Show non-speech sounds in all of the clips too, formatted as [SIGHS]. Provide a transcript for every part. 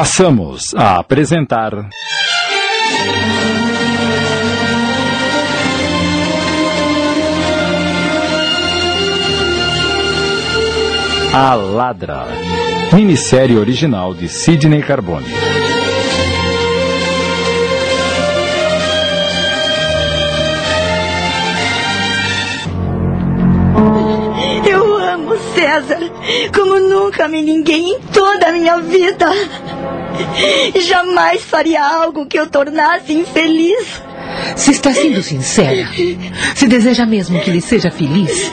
Passamos a apresentar. A Ladra, minissérie original de Sidney Carbone. César como nunca amei ninguém em toda a minha vida. Jamais faria algo que eu tornasse infeliz. Se está sendo sincera, se deseja mesmo que ele seja feliz,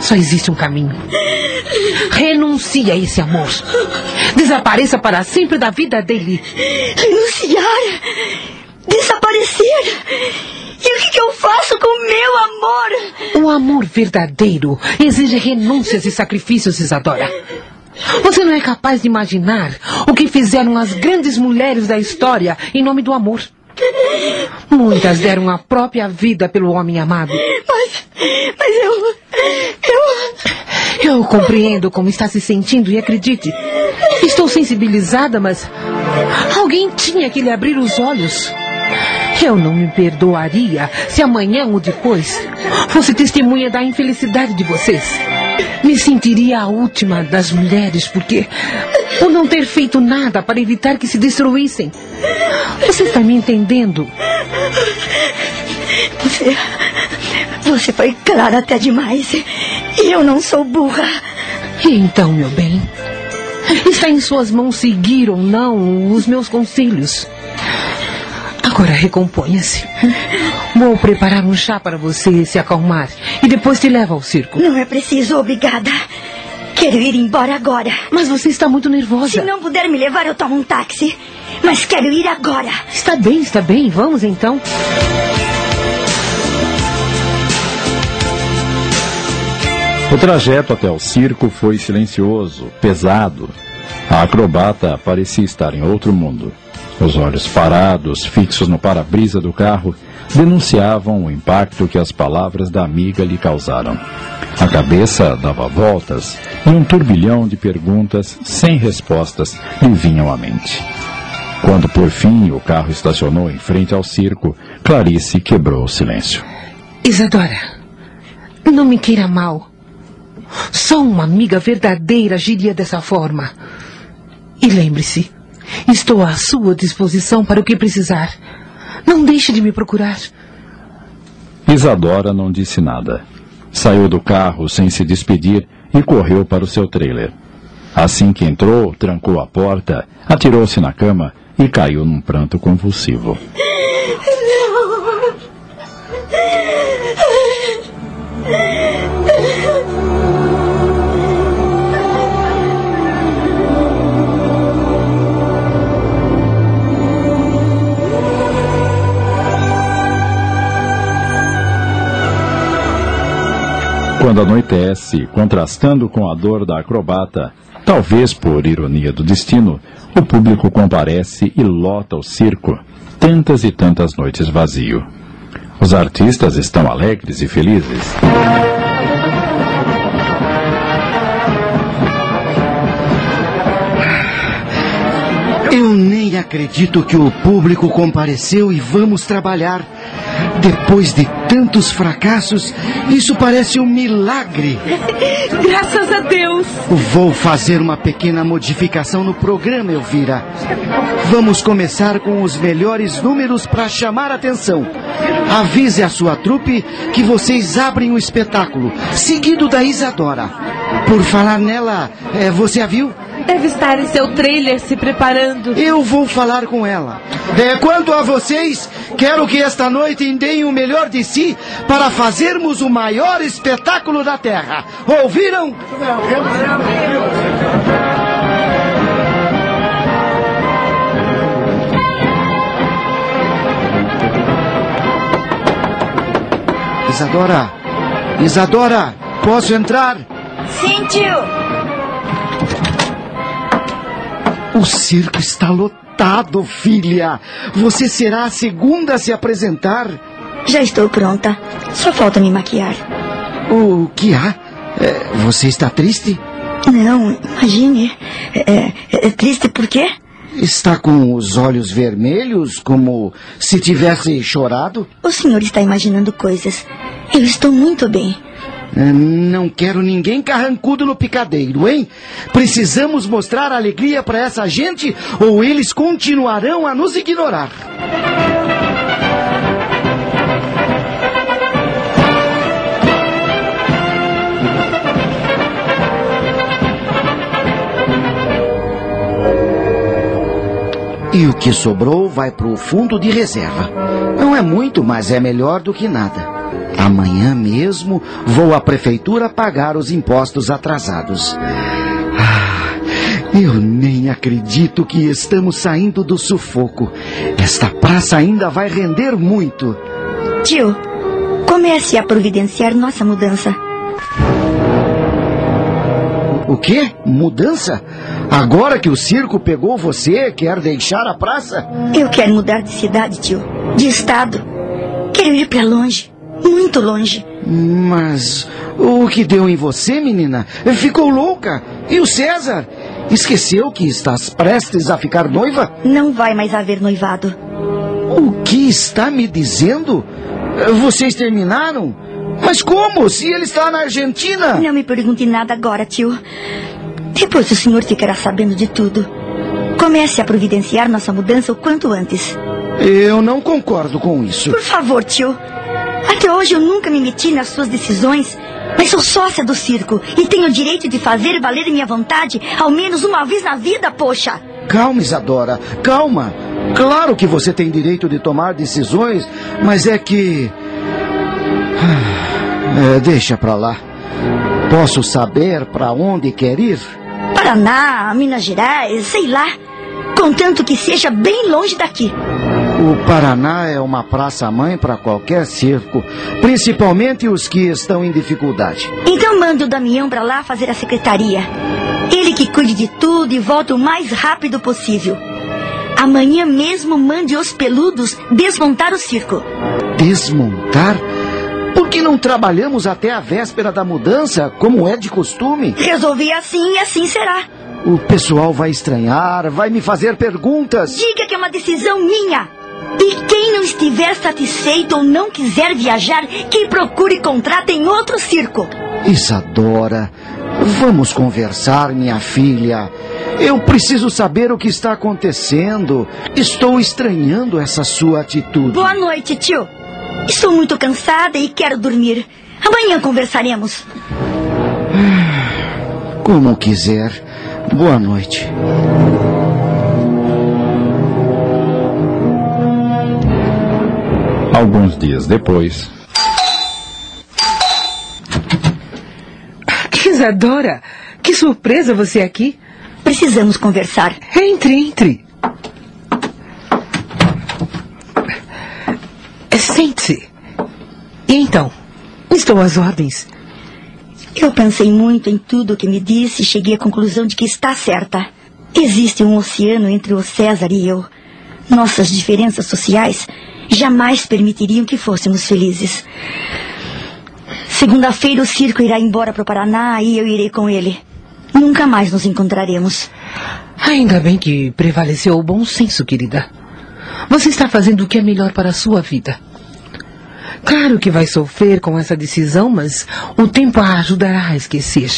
só existe um caminho. Renuncie a esse amor. Desapareça para sempre da vida dele. Renunciar? Desaparecer? E o que, que eu faço com o meu amor? O amor verdadeiro exige renúncias e sacrifícios, Isadora. Você não é capaz de imaginar o que fizeram as grandes mulheres da história em nome do amor. Muitas deram a própria vida pelo homem amado. Mas, mas eu, eu, Eu compreendo como está se sentindo e acredite. Estou sensibilizada, mas alguém tinha que lhe abrir os olhos. Eu não me perdoaria se amanhã ou depois fosse testemunha da infelicidade de vocês. Me sentiria a última das mulheres, porque por não ter feito nada para evitar que se destruíssem. Você está me entendendo? Você. Você foi clara até demais. E eu não sou burra. E então, meu bem? Está em suas mãos seguir ou não os meus conselhos. Agora recomponha-se. Vou preparar um chá para você se acalmar e depois te levo ao circo. Não é preciso, obrigada. Quero ir embora agora. Mas você está muito nervosa. Se não puder me levar, eu tomo um táxi. Mas quero ir agora. Está bem, está bem. Vamos então. O trajeto até o circo foi silencioso, pesado. A acrobata parecia estar em outro mundo. Os olhos parados, fixos no para-brisa do carro, denunciavam o impacto que as palavras da amiga lhe causaram. A cabeça dava voltas e um turbilhão de perguntas sem respostas lhe vinham à mente. Quando por fim o carro estacionou em frente ao circo, Clarice quebrou o silêncio. Isadora, não me queira mal. Só uma amiga verdadeira agiria dessa forma. E lembre-se, estou à sua disposição para o que precisar. Não deixe de me procurar. Isadora não disse nada. Saiu do carro sem se despedir e correu para o seu trailer. Assim que entrou, trancou a porta, atirou-se na cama e caiu num pranto convulsivo. Quando anoitece, contrastando com a dor da acrobata, talvez por ironia do destino, o público comparece e lota o circo, tantas e tantas noites vazio. Os artistas estão alegres e felizes. Eu nem acredito que o público compareceu e vamos trabalhar. Depois de tantos fracassos, isso parece um milagre. [LAUGHS] Graças a Deus. Vou fazer uma pequena modificação no programa, Elvira. Vamos começar com os melhores números para chamar a atenção. Avise a sua trupe que vocês abrem o espetáculo, seguido da Isadora. Por falar nela, eh, você a viu? Deve estar em seu trailer se preparando. Eu vou falar com ela. É, quanto a vocês, quero que esta noite deem o melhor de si para fazermos o maior espetáculo da Terra. Ouviram? Isadora! Isadora! Posso entrar? Sim, tio. O circo está lotado, filha. Você será a segunda a se apresentar. Já estou pronta. Só falta me maquiar. O que há? É, você está triste? Não, imagine. É, é- é triste por quê? Está com os olhos vermelhos, como se tivesse chorado? O senhor está imaginando coisas. Eu estou muito bem. É, não quero ninguém carrancudo no picadeiro, hein? Precisamos mostrar alegria para essa gente ou eles continuarão a nos ignorar. E o que sobrou vai para o fundo de reserva. Não é muito, mas é melhor do que nada. Amanhã mesmo vou à prefeitura pagar os impostos atrasados. Ah, eu nem acredito que estamos saindo do sufoco. Esta praça ainda vai render muito. Tio, comece a providenciar nossa mudança. O quê? Mudança? Agora que o circo pegou você, quer deixar a praça? Eu quero mudar de cidade, tio. De estado. Quero ir para longe. Muito longe. Mas o que deu em você, menina? Ficou louca? E o César? Esqueceu que estás prestes a ficar noiva? Não vai mais haver noivado. O que está me dizendo? Vocês terminaram? Mas como? Se ele está na Argentina? Não me pergunte nada agora, tio. Depois o senhor ficará sabendo de tudo. Comece a providenciar nossa mudança o quanto antes. Eu não concordo com isso. Por favor, tio. Até hoje eu nunca me meti nas suas decisões. Mas sou sócia do circo e tenho o direito de fazer valer minha vontade ao menos uma vez na vida, poxa. Calma, Isadora, calma. Claro que você tem direito de tomar decisões, mas é que. [SIGHS] É, deixa pra lá. Posso saber para onde quer ir? Paraná, Minas Gerais, sei lá. Contanto que seja bem longe daqui. O Paraná é uma praça-mãe para qualquer circo, principalmente os que estão em dificuldade. Então mande o Damião para lá fazer a secretaria. Ele que cuide de tudo e volta o mais rápido possível. Amanhã mesmo mande os peludos desmontar o circo. Desmontar? Por que não trabalhamos até a véspera da mudança, como é de costume? Resolvi assim e assim será. O pessoal vai estranhar, vai me fazer perguntas. Diga que é uma decisão minha. E quem não estiver satisfeito ou não quiser viajar, que procure contrato em outro circo. Isadora, vamos conversar, minha filha. Eu preciso saber o que está acontecendo. Estou estranhando essa sua atitude. Boa noite, tio. Estou muito cansada e quero dormir. Amanhã conversaremos. Como quiser. Boa noite. Alguns dias depois. Isadora, que surpresa você aqui. Precisamos conversar. Entre, entre. Sente-se. E então? Estou às ordens. Eu pensei muito em tudo o que me disse e cheguei à conclusão de que está certa. Existe um oceano entre o César e eu. Nossas diferenças sociais jamais permitiriam que fôssemos felizes. Segunda-feira o circo irá embora para o Paraná e eu irei com ele. Nunca mais nos encontraremos. Ainda bem que prevaleceu o bom senso, querida. Você está fazendo o que é melhor para a sua vida. Claro que vai sofrer com essa decisão, mas o tempo a ajudará a esquecer.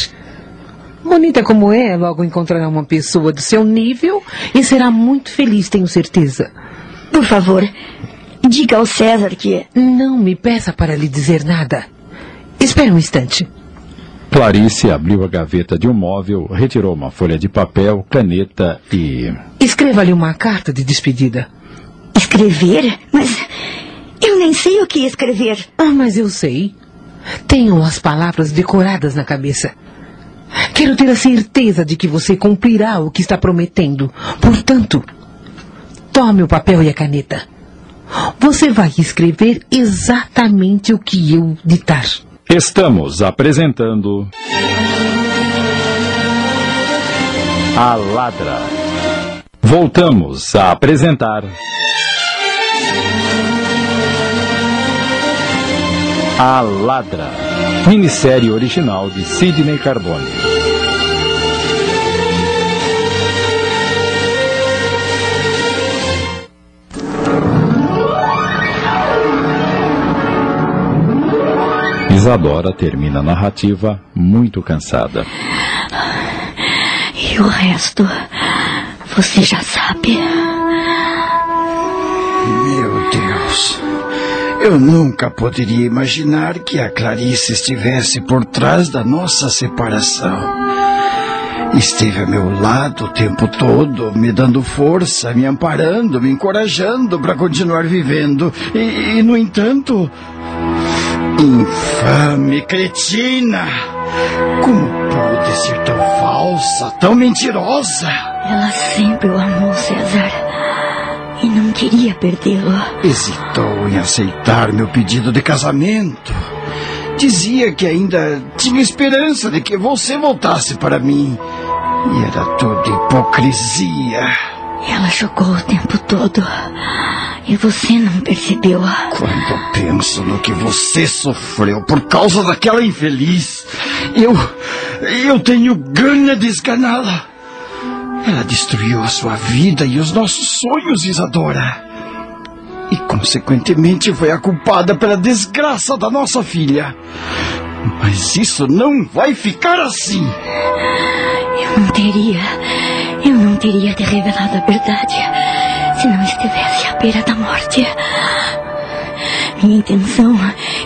Bonita como é, logo encontrará uma pessoa do seu nível e será muito feliz, tenho certeza. Por favor, diga ao César que. Não me peça para lhe dizer nada. Espere um instante. Clarice abriu a gaveta de um móvel, retirou uma folha de papel, caneta e. Escreva-lhe uma carta de despedida. Escrever? Mas eu nem sei o que escrever. Ah, mas eu sei. Tenho as palavras decoradas na cabeça. Quero ter a certeza de que você cumprirá o que está prometendo. Portanto, tome o papel e a caneta. Você vai escrever exatamente o que eu ditar. Estamos apresentando. A Ladra. Voltamos a apresentar. A Ladra. Minissérie original de Sidney Carbone. Isadora termina a narrativa muito cansada. E o resto, você já sabe. Meu Deus. Eu nunca poderia imaginar que a Clarice estivesse por trás da nossa separação. Esteve ao meu lado o tempo todo, me dando força, me amparando, me encorajando para continuar vivendo. E, e, no entanto. Infame, cretina! Como pode ser tão falsa, tão mentirosa? Ela sempre o amou, César. E não queria perdê-lo. Hesitou em aceitar meu pedido de casamento. Dizia que ainda tinha esperança de que você voltasse para mim. E era tudo hipocrisia. Ela jogou o tempo todo. E você não percebeu. Quando penso no que você sofreu por causa daquela infeliz, eu. Eu tenho gana de esganá-la. Ela destruiu a sua vida e os nossos sonhos, Isadora. E, consequentemente, foi a culpada pela desgraça da nossa filha. Mas isso não vai ficar assim. Eu não teria. Eu não teria te revelado a verdade se não estivesse à beira da morte. Minha intenção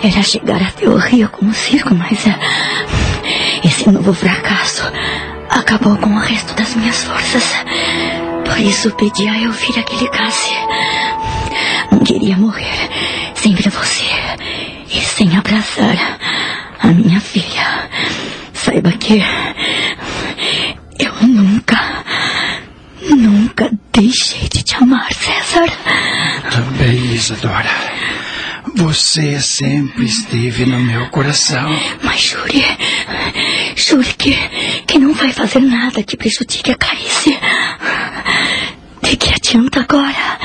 era chegar até o rio com o circo, mas eh, esse novo fracasso acabou com o resto das minhas forças. Por isso pedi a Elvira que ligasse. Não queria morrer sem ver você e sem abraçar a minha filha. Saiba que eu nunca deixei de te amar, César. Também, Isadora. Você sempre esteve no meu coração. Mas jure, jure que, que não vai fazer nada que prejudique a Clarice. De que adianta agora?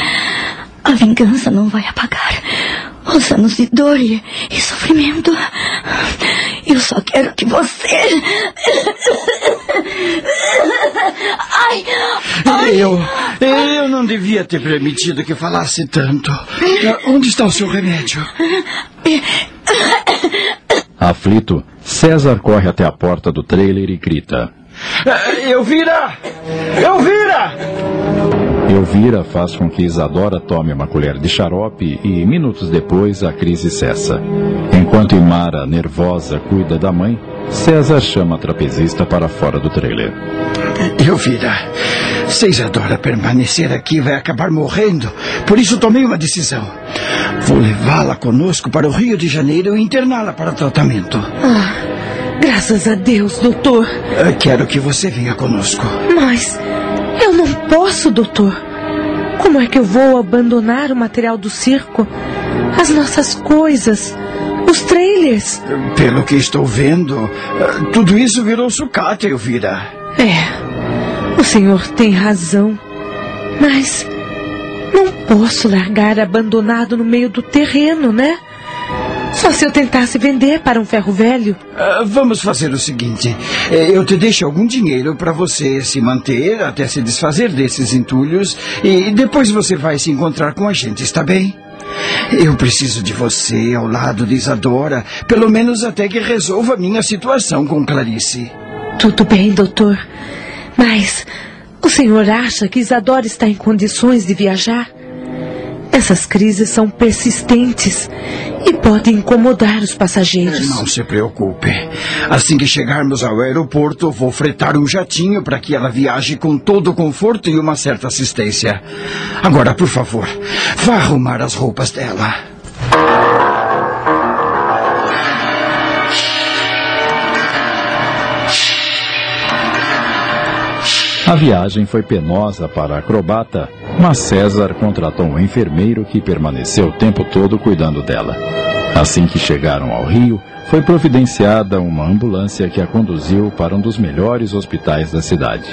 A vingança não vai apagar os anos de dor e, e sofrimento. Eu só quero que você. Ai, ai. Eu, eu não devia ter permitido que falasse tanto. Onde está o seu remédio? Aflito, César corre até a porta do trailer e grita: Elvira! Elvira! Elvira faz com que Isadora tome uma colher de xarope e, minutos depois, a crise cessa. Enquanto Imara, nervosa, cuida da mãe, César chama a trapezista para fora do trailer. Elvira, se Isadora permanecer aqui, vai acabar morrendo. Por isso tomei uma decisão. Vou levá-la conosco para o Rio de Janeiro e interná-la para tratamento. Ah, graças a Deus, doutor. Eu quero que você venha conosco. Mas eu não posso, doutor. Como é que eu vou abandonar o material do circo? As nossas coisas, os trailers. Pelo que estou vendo, tudo isso virou sucata, Elvira. É, o senhor tem razão. Mas não posso largar abandonado no meio do terreno, né? Só se eu tentasse vender para um ferro velho. Uh, vamos fazer o seguinte: eu te deixo algum dinheiro para você se manter até se desfazer desses entulhos e depois você vai se encontrar com a gente, está bem? Eu preciso de você ao lado de Isadora, pelo menos até que resolva a minha situação com Clarice. Tudo bem, doutor. Mas o senhor acha que Isadora está em condições de viajar? Essas crises são persistentes e podem incomodar os passageiros. Não se preocupe. Assim que chegarmos ao aeroporto, vou fretar um jatinho para que ela viaje com todo o conforto e uma certa assistência. Agora, por favor, vá arrumar as roupas dela. A viagem foi penosa para a acrobata, mas César contratou um enfermeiro que permaneceu o tempo todo cuidando dela. Assim que chegaram ao Rio, foi providenciada uma ambulância que a conduziu para um dos melhores hospitais da cidade.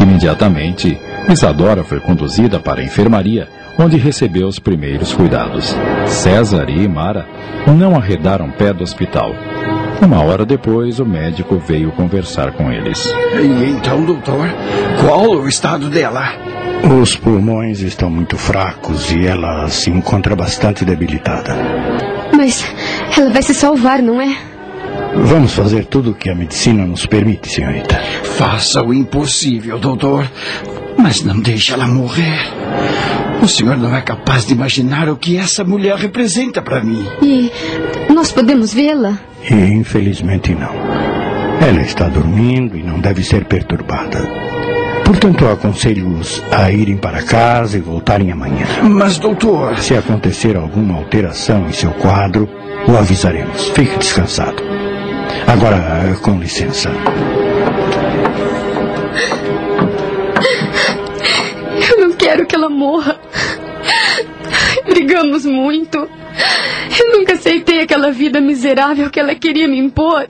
Imediatamente, Isadora foi conduzida para a enfermaria, onde recebeu os primeiros cuidados. César e Mara não arredaram pé do hospital. Uma hora depois, o médico veio conversar com eles. E então, doutor, qual o estado dela? Os pulmões estão muito fracos e ela se encontra bastante debilitada. Mas ela vai se salvar, não é? Vamos fazer tudo o que a medicina nos permite, senhorita. Faça o impossível, doutor. Mas não deixe ela morrer. O senhor não é capaz de imaginar o que essa mulher representa para mim. E nós podemos vê-la? E infelizmente não. Ela está dormindo e não deve ser perturbada. Portanto, aconselho-os a irem para casa e voltarem amanhã. Mas, doutor. Se acontecer alguma alteração em seu quadro, o avisaremos. Fique descansado. Agora, com licença. Quero que ela morra. Brigamos muito. Eu nunca aceitei aquela vida miserável que ela queria me impor.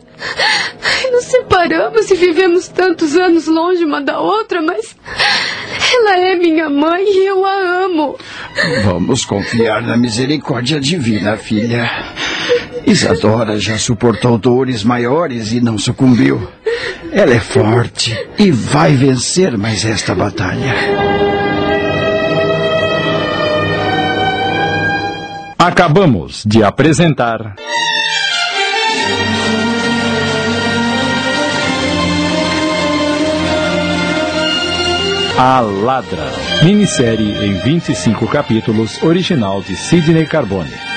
Nos separamos e vivemos tantos anos longe uma da outra, mas ela é minha mãe e eu a amo. Vamos confiar na misericórdia divina, filha. Isadora já suportou dores maiores e não sucumbiu. Ela é forte e vai vencer mais esta batalha. Acabamos de apresentar. A Ladra, minissérie em 25 capítulos, original de Sidney Carbone.